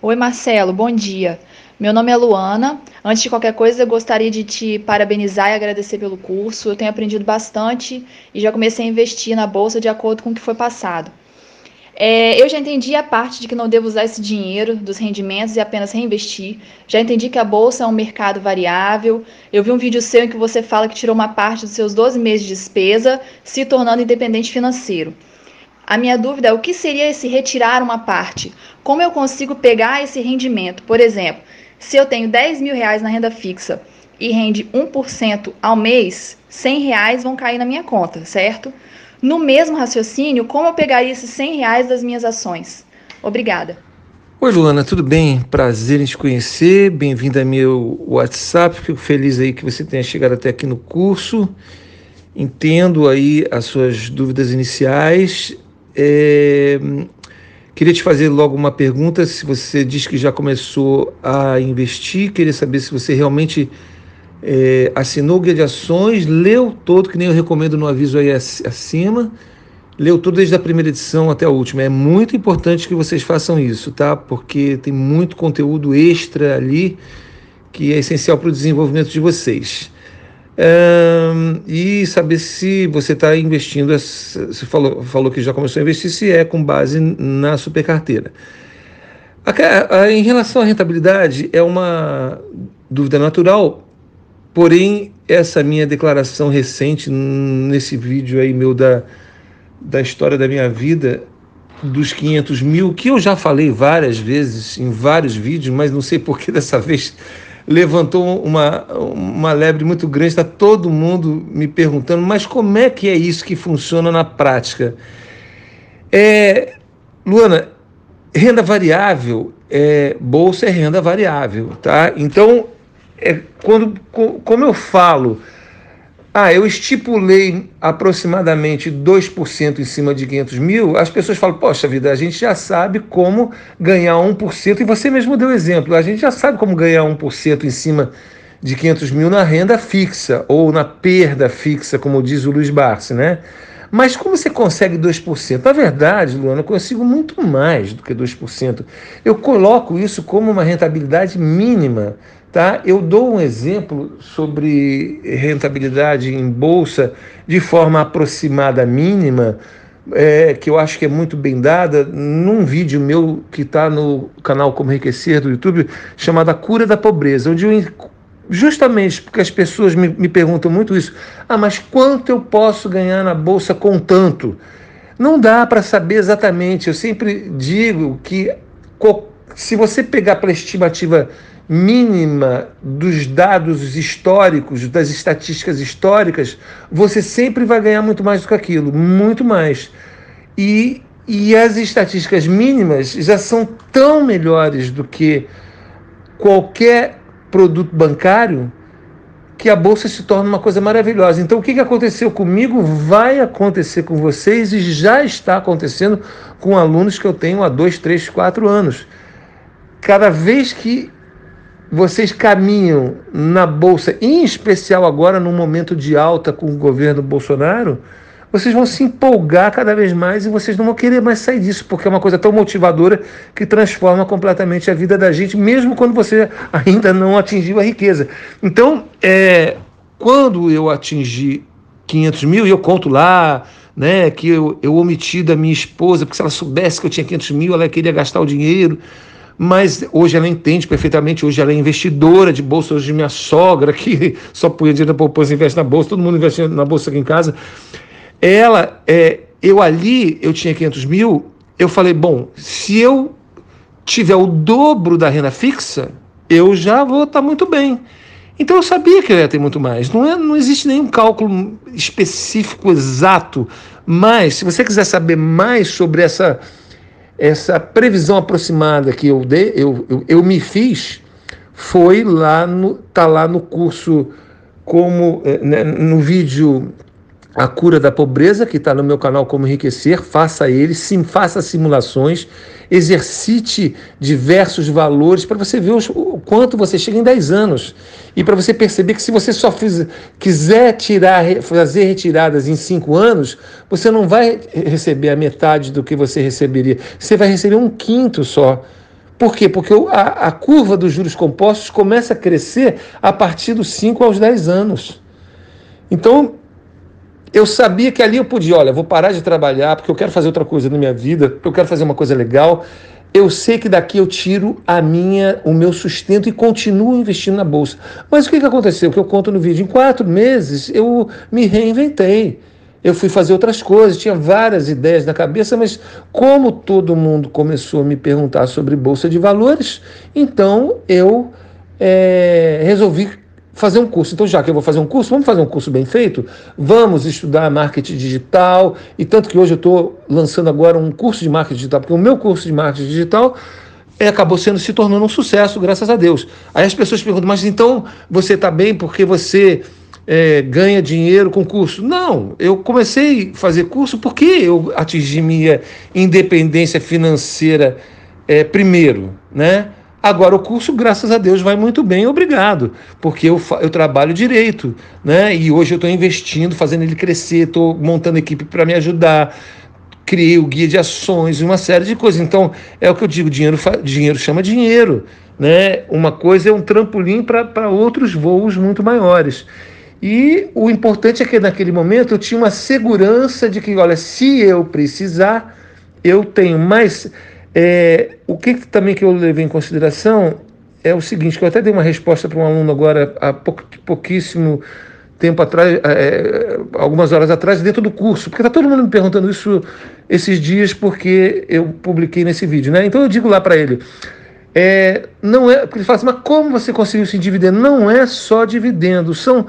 Oi, Marcelo, bom dia. Meu nome é Luana. Antes de qualquer coisa, eu gostaria de te parabenizar e agradecer pelo curso. Eu tenho aprendido bastante e já comecei a investir na bolsa de acordo com o que foi passado. É, eu já entendi a parte de que não devo usar esse dinheiro dos rendimentos e apenas reinvestir. Já entendi que a bolsa é um mercado variável. Eu vi um vídeo seu em que você fala que tirou uma parte dos seus 12 meses de despesa, se tornando independente financeiro. A minha dúvida é o que seria esse retirar uma parte? Como eu consigo pegar esse rendimento? Por exemplo, se eu tenho 10 mil reais na renda fixa e rende 1% ao mês, 100 reais vão cair na minha conta, certo? No mesmo raciocínio, como eu pegaria esses 100 reais das minhas ações? Obrigada. Oi, Luana, tudo bem? Prazer em te conhecer. Bem-vinda ao meu WhatsApp. Fico feliz aí que você tenha chegado até aqui no curso. Entendo aí as suas dúvidas iniciais. É, queria te fazer logo uma pergunta. Se você diz que já começou a investir, queria saber se você realmente é, assinou o guia de ações, leu todo, que nem eu recomendo no aviso aí acima, leu tudo desde a primeira edição até a última. É muito importante que vocês façam isso, tá? Porque tem muito conteúdo extra ali que é essencial para o desenvolvimento de vocês um, e saber se você está investindo, você falou, falou que já começou a investir, se é com base na supercarteira. Em relação à rentabilidade, é uma dúvida natural, porém, essa minha declaração recente, nesse vídeo aí meu da, da história da minha vida, dos 500 mil, que eu já falei várias vezes em vários vídeos, mas não sei por que dessa vez levantou uma, uma lebre muito grande, está todo mundo me perguntando, mas como é que é isso que funciona na prática? É, Luana, renda variável, é, bolsa é renda variável, tá? Então, é, quando, como eu falo ah, eu estipulei aproximadamente 2% em cima de 500 mil, as pessoas falam, poxa vida, a gente já sabe como ganhar 1%, e você mesmo deu exemplo, a gente já sabe como ganhar 1% em cima de 500 mil na renda fixa, ou na perda fixa, como diz o Luiz Barsi, né? Mas como você consegue 2%? Na verdade, Luana, eu consigo muito mais do que 2%. Eu coloco isso como uma rentabilidade mínima Tá? Eu dou um exemplo sobre rentabilidade em bolsa de forma aproximada mínima, é, que eu acho que é muito bem dada, num vídeo meu que está no canal Como Enriquecer do YouTube, chamado A Cura da Pobreza, onde eu, justamente porque as pessoas me, me perguntam muito isso, ah, mas quanto eu posso ganhar na bolsa com tanto? Não dá para saber exatamente. Eu sempre digo que se você pegar para estimativa mínima dos dados históricos, das estatísticas históricas, você sempre vai ganhar muito mais do que aquilo, muito mais. E, e as estatísticas mínimas já são tão melhores do que qualquer produto bancário que a bolsa se torna uma coisa maravilhosa. Então, o que aconteceu comigo vai acontecer com vocês e já está acontecendo com alunos que eu tenho há dois, três, quatro anos. Cada vez que vocês caminham na bolsa, em especial agora no momento de alta com o governo Bolsonaro, vocês vão se empolgar cada vez mais e vocês não vão querer mais sair disso, porque é uma coisa tão motivadora que transforma completamente a vida da gente, mesmo quando você ainda não atingiu a riqueza. Então, é, quando eu atingi 500 mil, e eu conto lá, né, que eu, eu omiti da minha esposa, porque se ela soubesse que eu tinha 500 mil, ela queria gastar o dinheiro mas hoje ela entende perfeitamente, hoje ela é investidora de bolsa, hoje minha sogra, que só põe dinheiro na poupança investe na bolsa, todo mundo investe na bolsa aqui em casa. Ela, é, eu ali, eu tinha 500 mil, eu falei, bom, se eu tiver o dobro da renda fixa, eu já vou estar muito bem. Então eu sabia que eu ia ter muito mais. Não, é, não existe nenhum cálculo específico exato, mas se você quiser saber mais sobre essa essa previsão aproximada que eu, dei, eu, eu, eu me fiz foi lá no tá lá no curso como eh, né, no vídeo a cura da pobreza, que está no meu canal Como Enriquecer, faça ele, sim, faça simulações, exercite diversos valores para você ver o quanto você chega em 10 anos. E para você perceber que se você só fiz, quiser tirar, fazer retiradas em 5 anos, você não vai receber a metade do que você receberia. Você vai receber um quinto só Por quê? Porque a, a curva dos juros compostos começa a crescer a partir dos 5 aos 10 anos. Então, eu sabia que ali eu podia, olha, vou parar de trabalhar porque eu quero fazer outra coisa na minha vida, eu quero fazer uma coisa legal. Eu sei que daqui eu tiro a minha, o meu sustento e continuo investindo na bolsa. Mas o que, que aconteceu? Que eu conto no vídeo? Em quatro meses eu me reinventei eu fui fazer outras coisas, tinha várias ideias na cabeça, mas como todo mundo começou a me perguntar sobre bolsa de valores, então eu é, resolvi fazer um curso. Então, já que eu vou fazer um curso, vamos fazer um curso bem feito? Vamos estudar marketing digital. E tanto que hoje eu estou lançando agora um curso de marketing digital, porque o meu curso de marketing digital é, acabou sendo se tornando um sucesso, graças a Deus. Aí as pessoas perguntam, mas então você está bem porque você é, ganha dinheiro com curso. Não, eu comecei a fazer curso porque eu atingi minha independência financeira é, primeiro, né? Agora o curso, graças a Deus, vai muito bem, obrigado, porque eu, eu trabalho direito, né? E hoje eu estou investindo, fazendo ele crescer, estou montando equipe para me ajudar, criei o guia de ações, uma série de coisas. Então, é o que eu digo, dinheiro, dinheiro chama dinheiro, né? Uma coisa é um trampolim para outros voos muito maiores. E o importante é que naquele momento eu tinha uma segurança de que, olha, se eu precisar, eu tenho mais. É, o que também que eu levei em consideração é o seguinte, que eu até dei uma resposta para um aluno agora há pouquíssimo tempo atrás, é, algumas horas atrás, dentro do curso, porque está todo mundo me perguntando isso esses dias porque eu publiquei nesse vídeo, né? Então eu digo lá para ele, é, não é, ele fala assim, mas como você conseguiu se dividendo? Não é só dividendo, são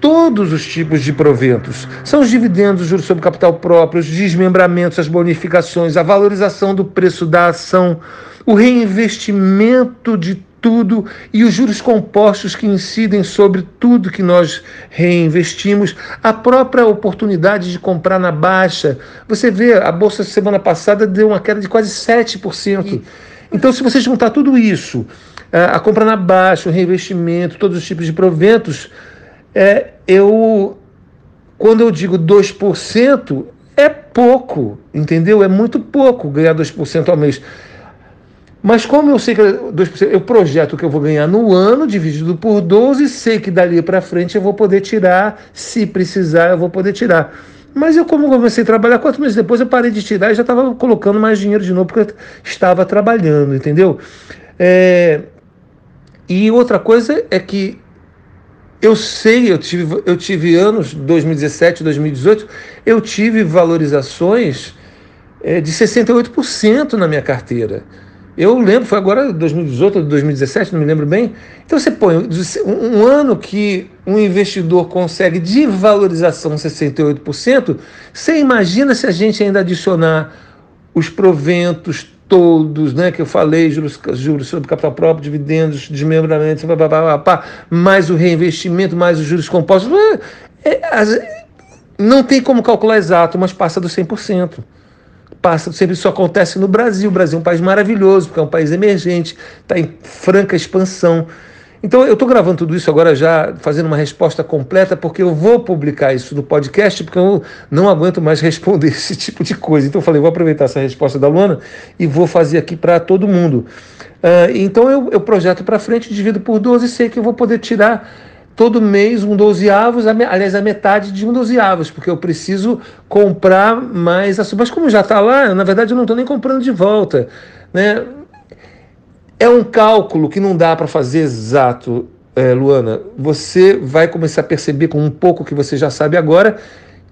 todos os tipos de proventos. São os dividendos, juros sobre capital próprio, os desmembramentos, as bonificações, a valorização do preço da ação, o reinvestimento de tudo e os juros compostos que incidem sobre tudo que nós reinvestimos, a própria oportunidade de comprar na baixa. Você vê, a bolsa semana passada deu uma queda de quase 7%. Então, se você juntar tudo isso, a compra na baixa, o reinvestimento, todos os tipos de proventos, é, eu, quando eu digo 2%, é pouco, entendeu? É muito pouco ganhar 2% ao mês. Mas como eu sei que 2%, eu projeto que eu vou ganhar no ano, dividido por 12, sei que dali para frente eu vou poder tirar, se precisar, eu vou poder tirar. Mas eu, como comecei a trabalhar, quatro meses depois eu parei de tirar e já estava colocando mais dinheiro de novo, porque eu estava trabalhando, entendeu? É... E outra coisa é que eu sei, eu tive, eu tive anos, 2017, 2018, eu tive valorizações é, de 68% na minha carteira. Eu lembro, foi agora 2018 ou 2017, não me lembro bem. Então você põe um, ano que um investidor consegue de valorização 68%, você imagina se a gente ainda adicionar os proventos, todos, né, que eu falei, juros, juros sobre capital próprio, dividendos, desmembramentos, pá, pá, pá, mais o reinvestimento, mais os juros compostos. É, é, não tem como calcular exato, mas passa dos 100%. Passa, sempre isso acontece no Brasil. O Brasil é um país maravilhoso, porque é um país emergente, está em franca expansão. Então eu estou gravando tudo isso agora já fazendo uma resposta completa, porque eu vou publicar isso no podcast, porque eu não aguento mais responder esse tipo de coisa. Então eu falei, vou aproveitar essa resposta da Luana e vou fazer aqui para todo mundo. Uh, então eu, eu projeto para frente, divido por 12 e sei que eu vou poder tirar todo mês um dozeavos, aliás, a metade de um dozeavos, porque eu preciso comprar mais açúcar. Mas como já está lá, na verdade eu não estou nem comprando de volta. Né? É um cálculo que não dá para fazer exato, é, Luana. Você vai começar a perceber com um pouco que você já sabe agora,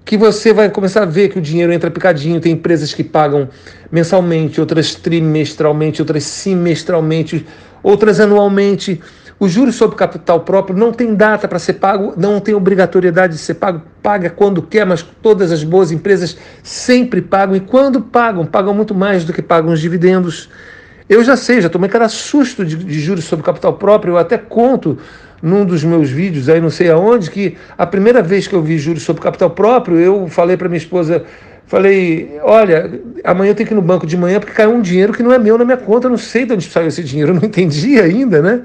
que você vai começar a ver que o dinheiro entra picadinho. Tem empresas que pagam mensalmente, outras trimestralmente, outras semestralmente, outras anualmente. O juros sobre capital próprio não tem data para ser pago, não tem obrigatoriedade de ser pago, paga quando quer, mas todas as boas empresas sempre pagam e quando pagam, pagam muito mais do que pagam os dividendos. Eu já sei, já tomei cada susto de, de juros sobre capital próprio, eu até conto num dos meus vídeos, aí não sei aonde, que a primeira vez que eu vi juros sobre capital próprio, eu falei para minha esposa, falei, olha, amanhã eu tenho que ir no banco de manhã porque caiu um dinheiro que não é meu na minha conta, eu não sei de onde saiu esse dinheiro, eu não entendi ainda, né?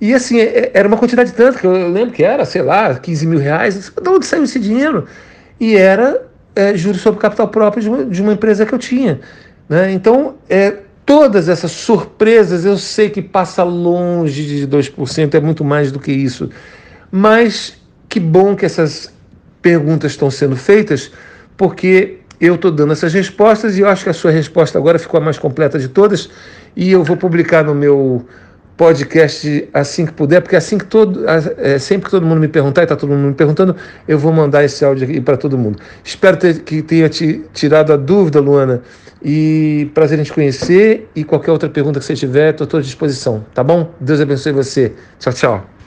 E assim, é, é, era uma quantidade tanto, que eu lembro que era, sei lá, 15 mil reais, de onde saiu esse dinheiro? E era é, juros sobre capital próprio de uma, de uma empresa que eu tinha. Né? Então, é, todas essas surpresas, eu sei que passa longe de 2%, é muito mais do que isso. Mas que bom que essas perguntas estão sendo feitas, porque eu estou dando essas respostas e eu acho que a sua resposta agora ficou a mais completa de todas e eu vou publicar no meu podcast assim que puder, porque assim que todo, é, sempre que todo mundo me perguntar, e está todo mundo me perguntando, eu vou mandar esse áudio aqui para todo mundo. Espero ter, que tenha te tirado a dúvida, Luana, e prazer em te conhecer, e qualquer outra pergunta que você tiver, estou à tua disposição, tá bom? Deus abençoe você. Tchau, tchau.